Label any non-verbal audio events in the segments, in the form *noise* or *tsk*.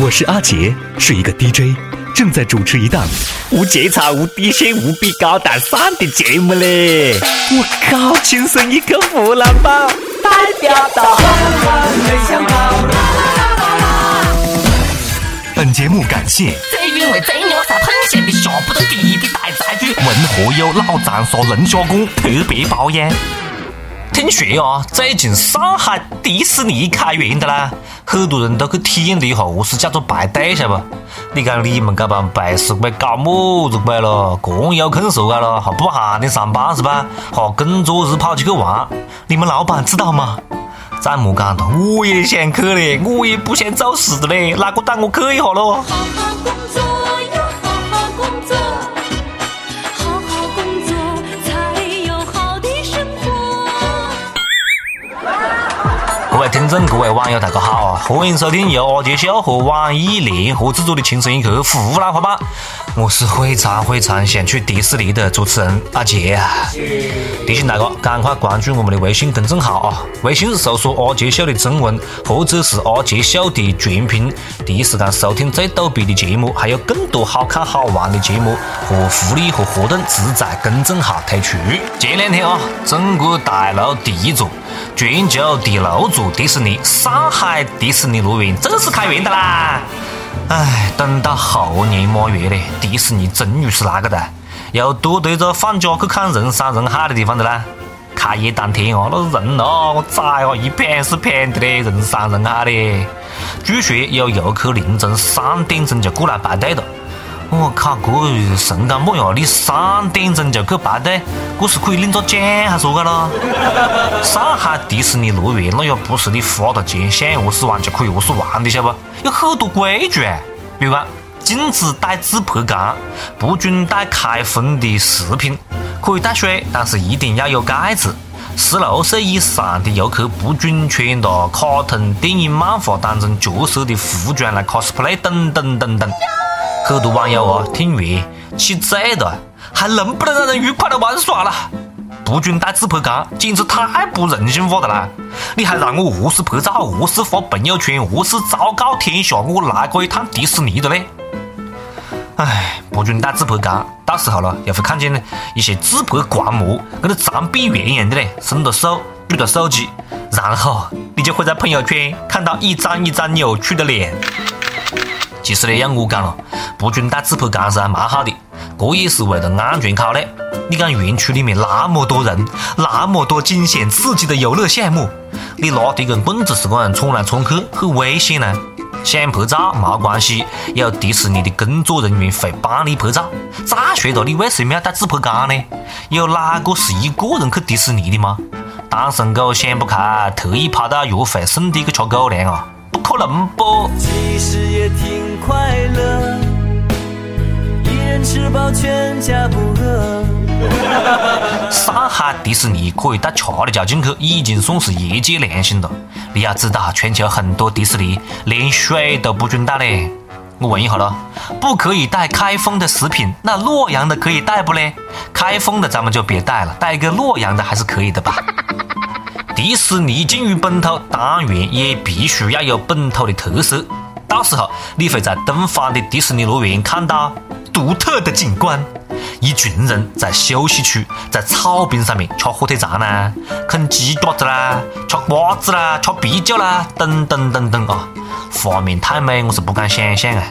我是阿杰，是一个 DJ，正在主持一档无节操、无底线、无比高大上的节目嘞！我靠，亲生一个湖南宝，代表到，没想到。本节目感谢最原味、最牛杂、喷咸的下不得地的大菜猪，文和友老张说龙虾馆特别包养。听说啊，最近上海迪士尼开园的啦，很多人都去体验了一下何是叫做排队，晓得不？你讲你们这帮排是鬼搞么子鬼咯？这有空说个咯，还不喊你上班是吧？还工作日跑起去玩，你们老板知道吗？再莫讲了，我也想去嘞，我也不想做事的嘞，哪个带我去一下咯？听众，各位网友，大家好！欢迎收听由阿杰秀和网易联合制作的《轻松一刻》湖南话版。我是非常非常想去迪士尼的主持人阿杰啊！提醒大家赶快关注我们的微信公众号啊！微信搜索“阿杰秀”的中文，或者是“阿杰秀”的全拼，第一时间收听最逗逼的节目，还有更多好看好玩的节目和福利和活动，只在公众号推出。前两天啊，中国大陆第一座。全球第六座迪士尼——上海迪士尼乐园正式开园的啦！哎，等到猴年马月嘞，迪士尼终于是那个哒，又多对着放假去看人山人海的地方的啦。开业当天哦，那人哦，我崽哦，一片是片的嘞，人山人海的。据说有游客凌晨三点钟就过来排队了。我靠，这神干么呀？你三点钟就去排队，这是可以领个奖还是啥个咯？*laughs* 上海迪士尼乐园那也不是你花了钱想何是玩就可以何是玩的，晓不？有很多规矩啊，比如讲禁止带自拍杆，不准带开封的食品，可以带水，但是一定要有盖子。十六岁以上的游客不准穿着卡通电影、漫画当中角色的服装来 cosplay，等等等等。很多网友啊，听完气醉了，还能不能让人愉快的玩耍了？不准带自拍杆，简直太不人性化了啦！你还让我何是拍照，何是发朋友圈，何是昭告天下我来过一趟迪士尼的嘞？唉，不准带自拍杆，到时候了又会看见一些自拍狂魔，跟那长臂猿一样的嘞，伸着手举着手机，然后你就会在朋友圈看到一张一张扭曲的脸。其实呢，要我讲了，不准带自拍杆是还蛮好的，这也是为了安全考虑。你讲园区里面那么多人，那么多惊险刺激的游乐项目，你拿着一根棍子是这样窜来窜去，很危险呢。想拍照没关系，有迪士尼的工作人员会帮你拍照。再说了，你为什么要带自拍杆呢？有哪个是一个人去迪士尼的吗？单身狗想不开，特意跑到约会圣地去吃狗粮啊？不可能不？其实也挺快乐，一人吃饱全家不饿。上海迪士尼可以带吃的就进去，已经算是业界良心了。你要知道，全球很多迪士尼连水都不准带嘞。我问一下咯，不可以带开封的食品，那洛阳的可以带不嘞？开封的咱们就别带了，带一个洛阳的还是可以的吧？迪士尼进入本土，当然也必须要有本土的特色。到时候你会在东方的迪士尼乐园看到独特的景观：一群人在休息区，在草坪上面吃火腿肠啦、啃鸡爪子啦、吃瓜子啦、吃啤酒啦，等等等等啊！画面太美，我是不敢想象啊！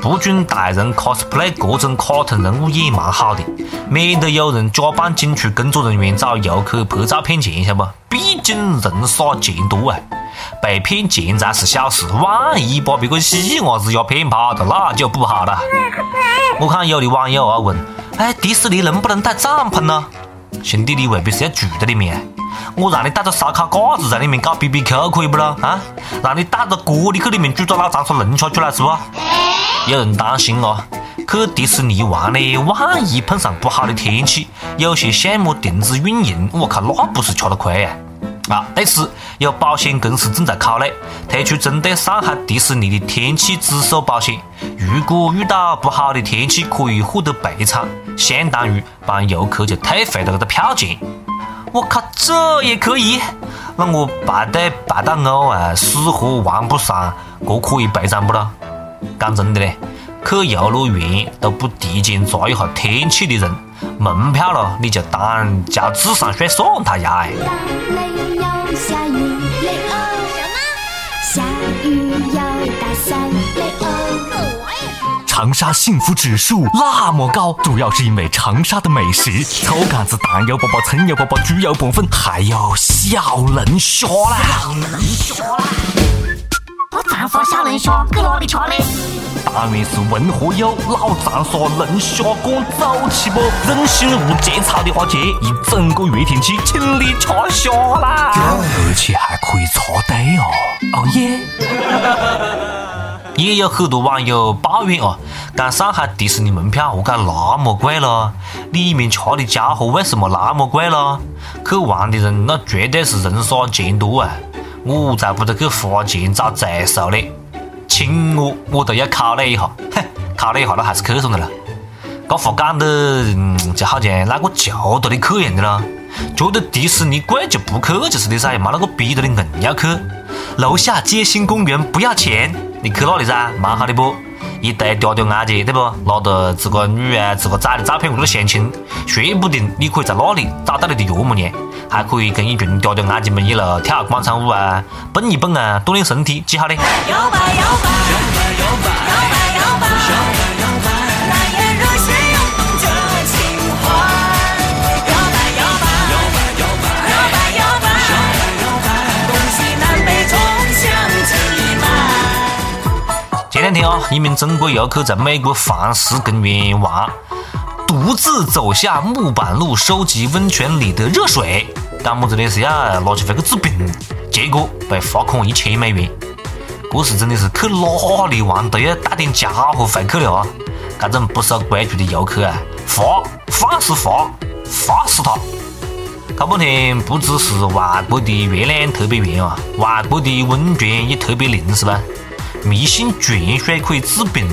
不准带人 cosplay 各种卡通人物也蛮好的，免得有人假扮景区工作人员找游客拍照骗钱，晓得不？毕竟人傻钱多啊，被骗钱才是小事，万一把别个细伢子也骗跑了，那就不好了。我看有的网友啊问：哎，迪士尼能不能带帐篷呢？兄弟，你未必是要住在里面，我让你带着烧烤架子在里面搞 BBQ 可以不咯？啊，让你带着锅你去里面煮个老长沙龙虾出来是不？有人担心哦，去迪士尼玩呢，万一碰上不好的天气，有些项目停止运营，我靠，那不是吃了亏啊！啊，对此，有保险公司正在考虑推出针对上海迪士尼的天气指数保险，如果遇到不好的天气，可以获得赔偿，相当于帮游客就退回了这个票钱。我靠，这也可以？那我排队排到呕啊，死活玩不上，这可以赔偿不咯？讲真的嘞，去游乐园都不提前查一下天气的人，门票咯你就当交智商税算他呀！哎。下雨雷欧，什么？下雨要打伞雷哦。长沙幸福指数那么高，主要是因为长沙的美食：草杆子、蛋油粑粑、葱油粑粑、猪油拌粉，还有小龙虾啦！小龙虾啦！我长沙小龙虾搁哪里吃呢？当然是文和友老长沙龙虾馆走起不？人心无节操的话，去一整个月天气，请你吃虾啦！而且还可以插队哦！*laughs* 哦耶！也有很多网友抱怨啊，讲上海迪士尼门票何解那么贵咯？里面吃的家伙为什么那么贵咯？去玩的人那绝对是人傻钱多啊！我才不得去花钱找罪受嘞！亲我我都要考虑一下，*laughs* 哼，考虑一下那还是去算了。这话讲的就好像哪个求到的去一样的咯，觉得迪士尼贵就不去就是的噻，没那个逼着你硬要去。楼下街心公园不要钱。你去那里噻？蛮好的不？一堆嗲嗲阿姐，对不？拿着自个女儿、自个崽的照片过来相亲，说不定你可以在那里找到你的岳母娘，还可以跟一群嗲嗲阿姐们一路跳广场舞啊，蹦一蹦啊，锻炼身体，几好嘞的。天啊！一名中国游客在美国黄石公园玩，独自走下木板路收集温泉里的热水，干么子的是要拿起回去治病，结果被罚款一千美元。这是真的是去哪里玩都要带点家伙回去了啊！这种不守规矩的游客啊，罚罚是罚，罚死他！搞半天不只是外国的月亮特别圆啊，外国的温泉也特别灵，是吧？迷信泉水可以治病，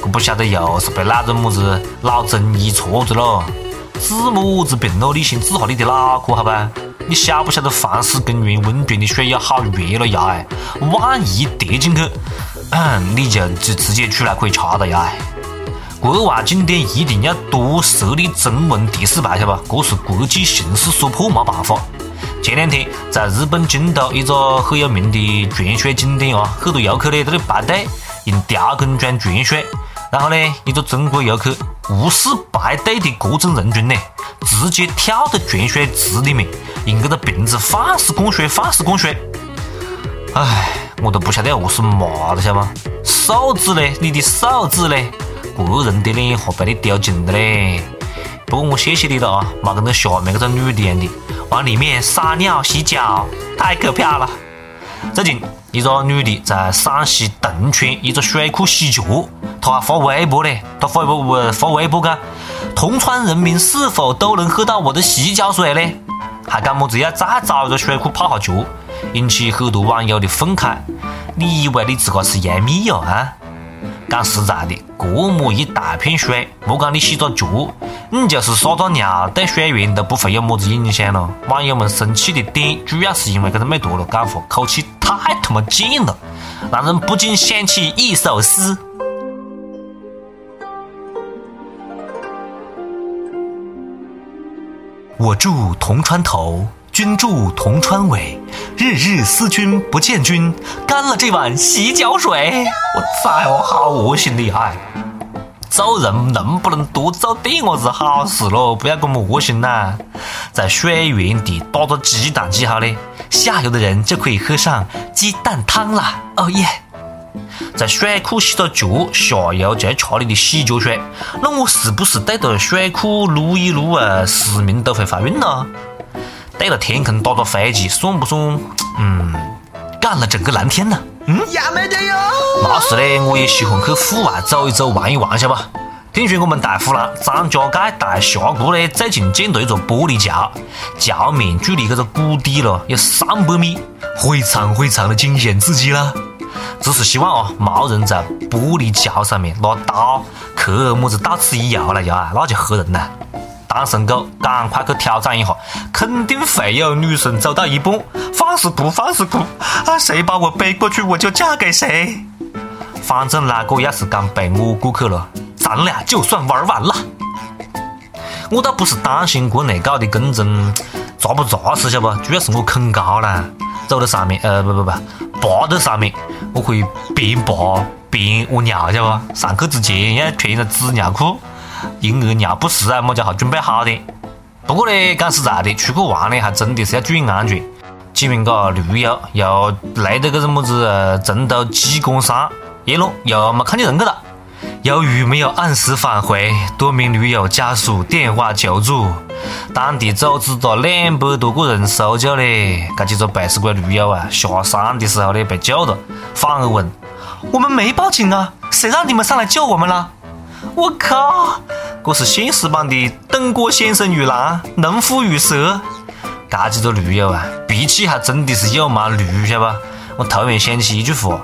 这不晓得又是被哪种么子老中医戳着了？治么子病咯？你先治下你的脑壳好吧？你晓不晓得黄石公园温泉的水要好热了呀？哎，万一跌进去，你就就直接出来可以查了呀？国外景点一定要多设立中文提示牌，晓得吧？这是国际形势所迫，没办法。前两天在日本京都一个很有名的泉水景点啊，很多游客呢在那排队用吊桶装泉水，然后呢，一个中国游客无视排队的各种人群呢，直接跳到泉水池里面，用这个瓶子放肆灌水，放肆灌水。唉，我都不晓得要何是骂了，晓得吗？素质呢，你的素质呢，国人的脸哈被你丢尽了嘞。不过我谢谢你了啊，没跟那下面这个女的样的。往里面撒尿洗脚，太可怕了。最近，一个女的在陕西铜川一个水库洗脚，她还发微博嘞，她发微博发微博讲：铜川人民是否都能喝到我的洗脚水呢？还讲么子要再找一个水库泡下脚，引起很多网友的愤慨。你以为你自个是杨幂哟啊？讲实在的，这么一大片水，莫讲你洗个脚，你就是撒个尿，对水源都不会有么子影响了。网友们生气的点，主要是因为这个美图了讲话口气太他妈贱了，让人不禁想起一首诗：我住铜川头。君住铜川尾，日日思君不见君，干了这碗洗脚水。我操，好恶心的哎！做人能不能多做点么子好事咯？不要这么恶心呐！在水源地打个鸡蛋几好嘞，下游的人就可以喝上鸡蛋汤了。哦耶！在水库洗个脚，下游就要吃你的洗脚水，那我是不是对着水库撸一撸啊，市民都会怀孕呢？对着天空打个飞机，算不算？嗯，干了整个蓝天呢？嗯，也没得哟。那是嘞，我也喜欢去户外走一走、玩一玩，晓得吧？听说我们大湖南张家界大峡谷嘞，最近建了一座玻璃桥，桥面距离这个谷底了有三百米，非常非常的惊险刺激啦！只是希望啊，没人在玻璃桥上面拿刀去么子到此一游了呀，那就吓人了。单身狗，赶快去挑战一下，肯定会有女生走到一半，放肆哭，放肆哭，啊，谁把我背过去，我就嫁给谁。反正那个要是敢背我过去了，咱俩就算玩完了。我倒不是担心国内搞的工程扎不扎实，晓不？主要是我恐高啦，走到上面，呃，不不不，爬到上面，我可以边爬边屙尿，晓不？上课之前要穿个纸尿裤，婴儿尿不湿啊，么家好准备好的。不过呢，讲实在的，出去玩呢，还真的是要注意安全。几名个驴友又来到个什么子成都鸡公山，一路，又没看见人个了。由于没有按时返回，多名驴友家属电话求助，当地组织着两百多个人搜救嘞。这几个背时鬼驴友啊，下山的时候呢被救了，反而问：“我们没报警啊，谁让你们上来救我们了？”我靠，这是现实版的等过先生与狼，农夫与蛇。这几个驴友啊，脾气还真的是有蛮驴，晓得不？我突然想起一句话。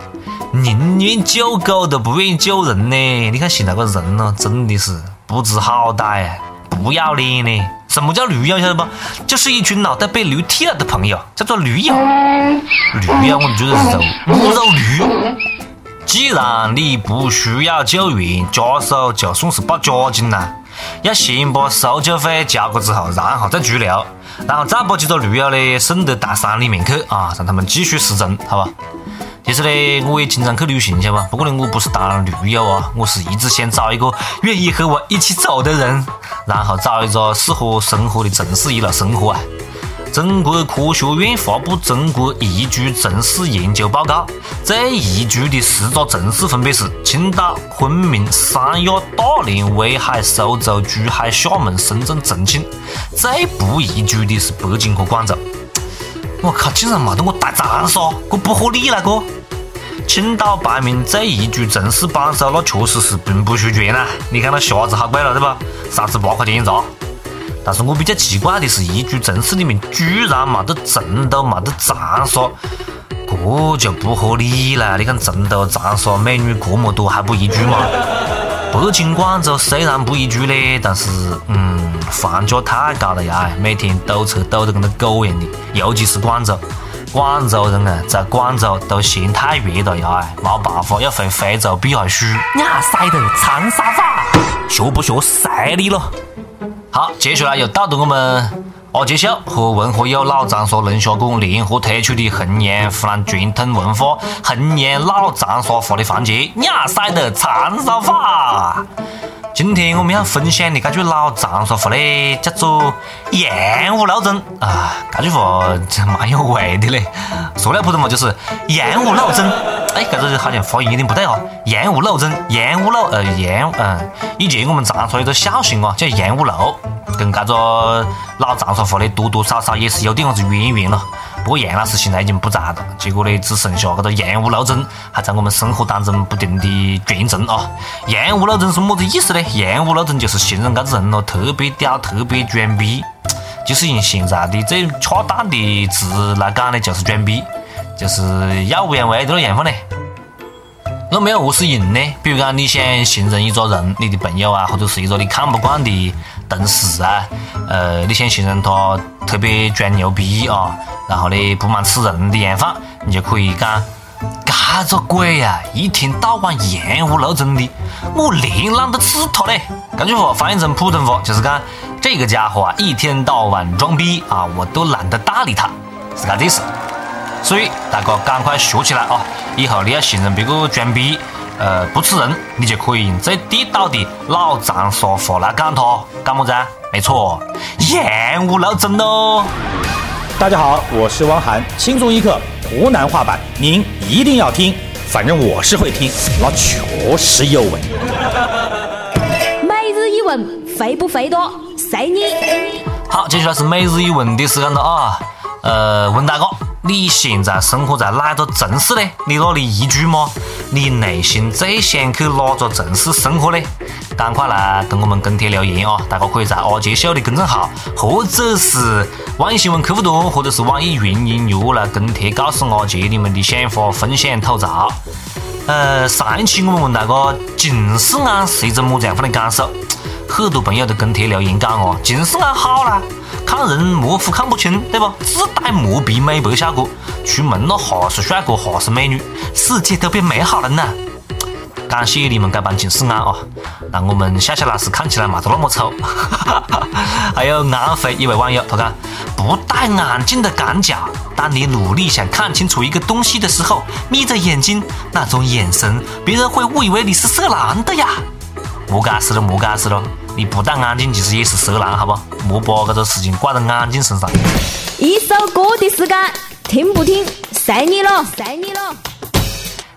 宁愿救狗都不愿意救人呢！你看现在个人哦，真的是不知好歹，不要脸呢！什么叫驴友？晓得不？就是一群脑袋被驴踢了的朋友，叫做驴友。驴友，我们就是肉母肉驴。既然你不需要救援，家属就算是报假警啦，要先把搜救费交过之后，然后再拘留，然后再把几个驴友呢送到大山里面去啊，让他们继续失踪，好吧？其实呢，我也经常去旅行，晓得吧？不过呢，我不是当驴友啊，我是一直想找一个愿意和我一起走的人，然后找一个适合生活的城市一路生活啊。中国科学院发布中国宜居城市研究报告，最宜居的十个城市分别是青岛、昆明、三亚、大连、威海、苏州、珠海、厦门、深圳、重庆，最不宜居的是北京和广州。我靠，竟然没得我大长沙，这不合理了，哥！青岛排名最宜居城市榜首，那确实是名不虚传呐。你看那虾子好贵了，对吧？三十八块钱一扎。但是我比较奇怪的是，宜居城市里面居然没得成都，没得长沙，这就不合理了。你看成都、长沙美女这么多，还不宜居吗？北京、广州虽然不宜居嘞，但是嗯，房价太高了呀，每天堵车堵得跟个狗一样的，尤其是广州。广州人啊，在广州都嫌太热了呀，没办法要回非洲避下暑。你还塞的长沙话，学不学随你了。好，接下来又到了我们阿杰秀和文和友老长沙龙虾馆联合推出的衡阳湖南传统文化、衡阳老长沙话的环节——亚塞的长沙话。今天我们要分享的这句老长沙话呢，叫做“羊五路针”啊，这句话蛮有味的嘞。说了普通话就是“羊五路针”。哎，这个好像发音有点不对哦，“羊五路针”，羊五路呃羊嗯。以前我们长沙有个孝姓啊，叫羊五路，跟这个老长沙话呢多多少少也是有点子渊源了。不过杨老师现在已经不在了，结果呢只剩下这个杨五路针还在我们生活当中不停的传承啊。杨五路针是么子意思呢？杨五路针就是形容这个人哦特别屌、特别装逼，就是用现在的最恰当的词来讲呢，就是装逼，就是耀武扬威的那样子呢。那没有何是用呢？比如讲你想形容一个人，你的朋友啊，或者是一个你看不惯的同事啊，呃，你想形容他特别装牛逼啊。然后呢，不满吃人的样范，你就可以讲，这鬼呀，一天到晚烟雾漏针的，我连懒得吃他嘞。这句话翻译成普通话就是讲，这个家伙啊，一天到晚装逼啊，我都懒得搭理他，是这意思。所以大家赶快学起来啊！以后你要形容别个装逼，呃，不吃人，你就可以用最地道的老长沙话来讲他，干么子？没错，烟雾漏针喽。大家好，我是汪涵，轻松一刻湖南话版，您一定要听，反正我是会听，那确实有味。每日一问，肥不肥多？随你。好，接下来是每日一问的时间了啊！呃，问大家，你现在生活在哪个城市呢？你那里宜居吗？你内心最想去哪个城市生活呢？赶快来跟我们跟帖留言啊！大家可以在阿杰秀的公众号，或者是网易新闻客户端，或者是网易云音乐来跟帖，告诉阿杰你们的想法，分享吐槽。呃，上一期我们问大家近视眼是一种么子样的感受？很多 *tsk* 朋友都跟帖留言讲哦，近视眼好啦，看人模糊看不清，对不？自带磨皮美白效果，出门了哈是帅哥哈是美女，世界都变美好了呢。感谢你们这帮近视眼啊，让我们笑笑老师看起来嘛都那么丑。*laughs* 还有安徽一位网友，他讲不戴眼镜的赶脚，当你努力想看清楚一个东西的时候，眯着眼睛，那种眼神，别人会误以为你是色狼的呀。莫解释了，莫解释了，你不戴眼镜其实也是色狼，好不？莫把这个事情挂在眼镜身上。一首歌的时间，听不听，随你了，随你了。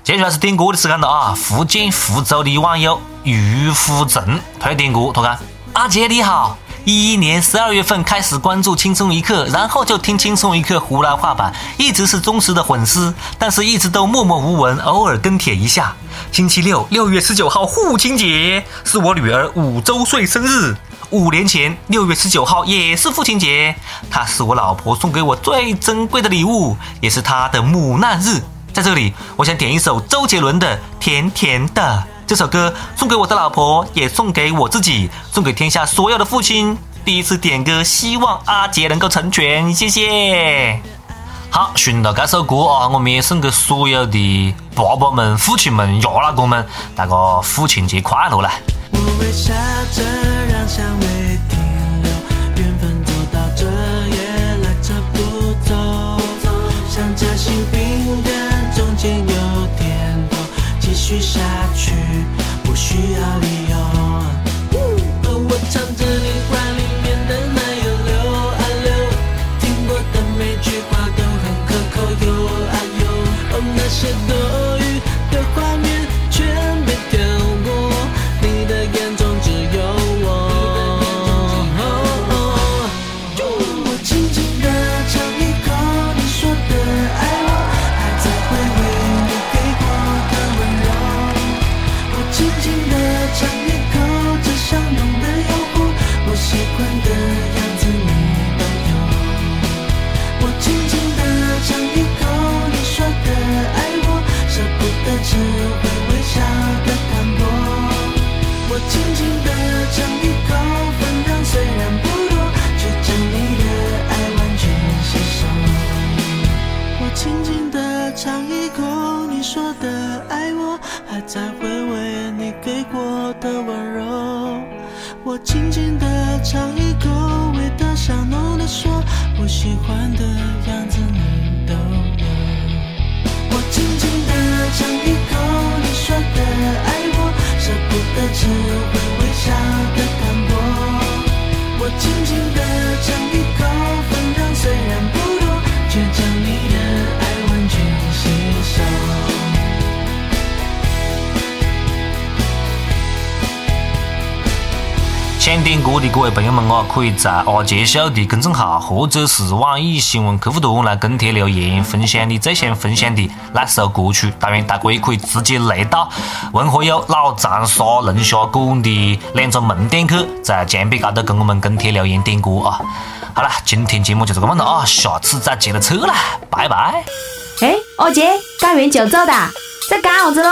接下来是点歌的时间了啊！福建福州的网友于福正推点歌，他讲：阿杰你好，一一年十二月份开始关注轻松一刻，然后就听轻松一刻湖南话版，一直是忠实的粉丝，但是一直都默默无闻，偶尔跟帖一下。星期六六月十九号父亲节是我女儿五周岁生日，五年前六月十九号也是父亲节，她是我老婆送给我最珍贵的礼物，也是她的母难日。在这里，我想点一首周杰伦的《甜甜的》这首歌，送给我的老婆，也送给我自己，送给天下所有的父亲。第一次点歌，希望阿杰能够成全，谢谢。好，寻到这首歌啊，我们也送给所有的爸爸们、父亲们、爷老哥们，大家父亲节快乐啦！我微笑着让香味续下去不需要理由。哦我唱着你怀里面的奶油溜啊溜，听过的每句话都很可口呦啊呦，哦那些多轻轻地尝一口你说的爱我，还在回味你给过的温柔。我轻轻地尝一口，味道香浓的说，我喜欢的样子你都有。我轻轻地尝一口你说的爱我，舍不得只会微笑的淡薄。我轻轻地尝一口，想点歌的各位朋友们啊，可以在阿杰秀的公众号或者是网易新闻客户端来跟帖留言，分享你最想分享的那首歌曲。当然，大哥也可以直接来到文和友老长沙龙虾馆的两个门店去，在墙壁高头跟我们跟帖留言点歌啊。好了，今天节目就是这么了啊，下次再接着扯啦，拜拜。哎，阿杰，干完就走哒，在干啥子喽？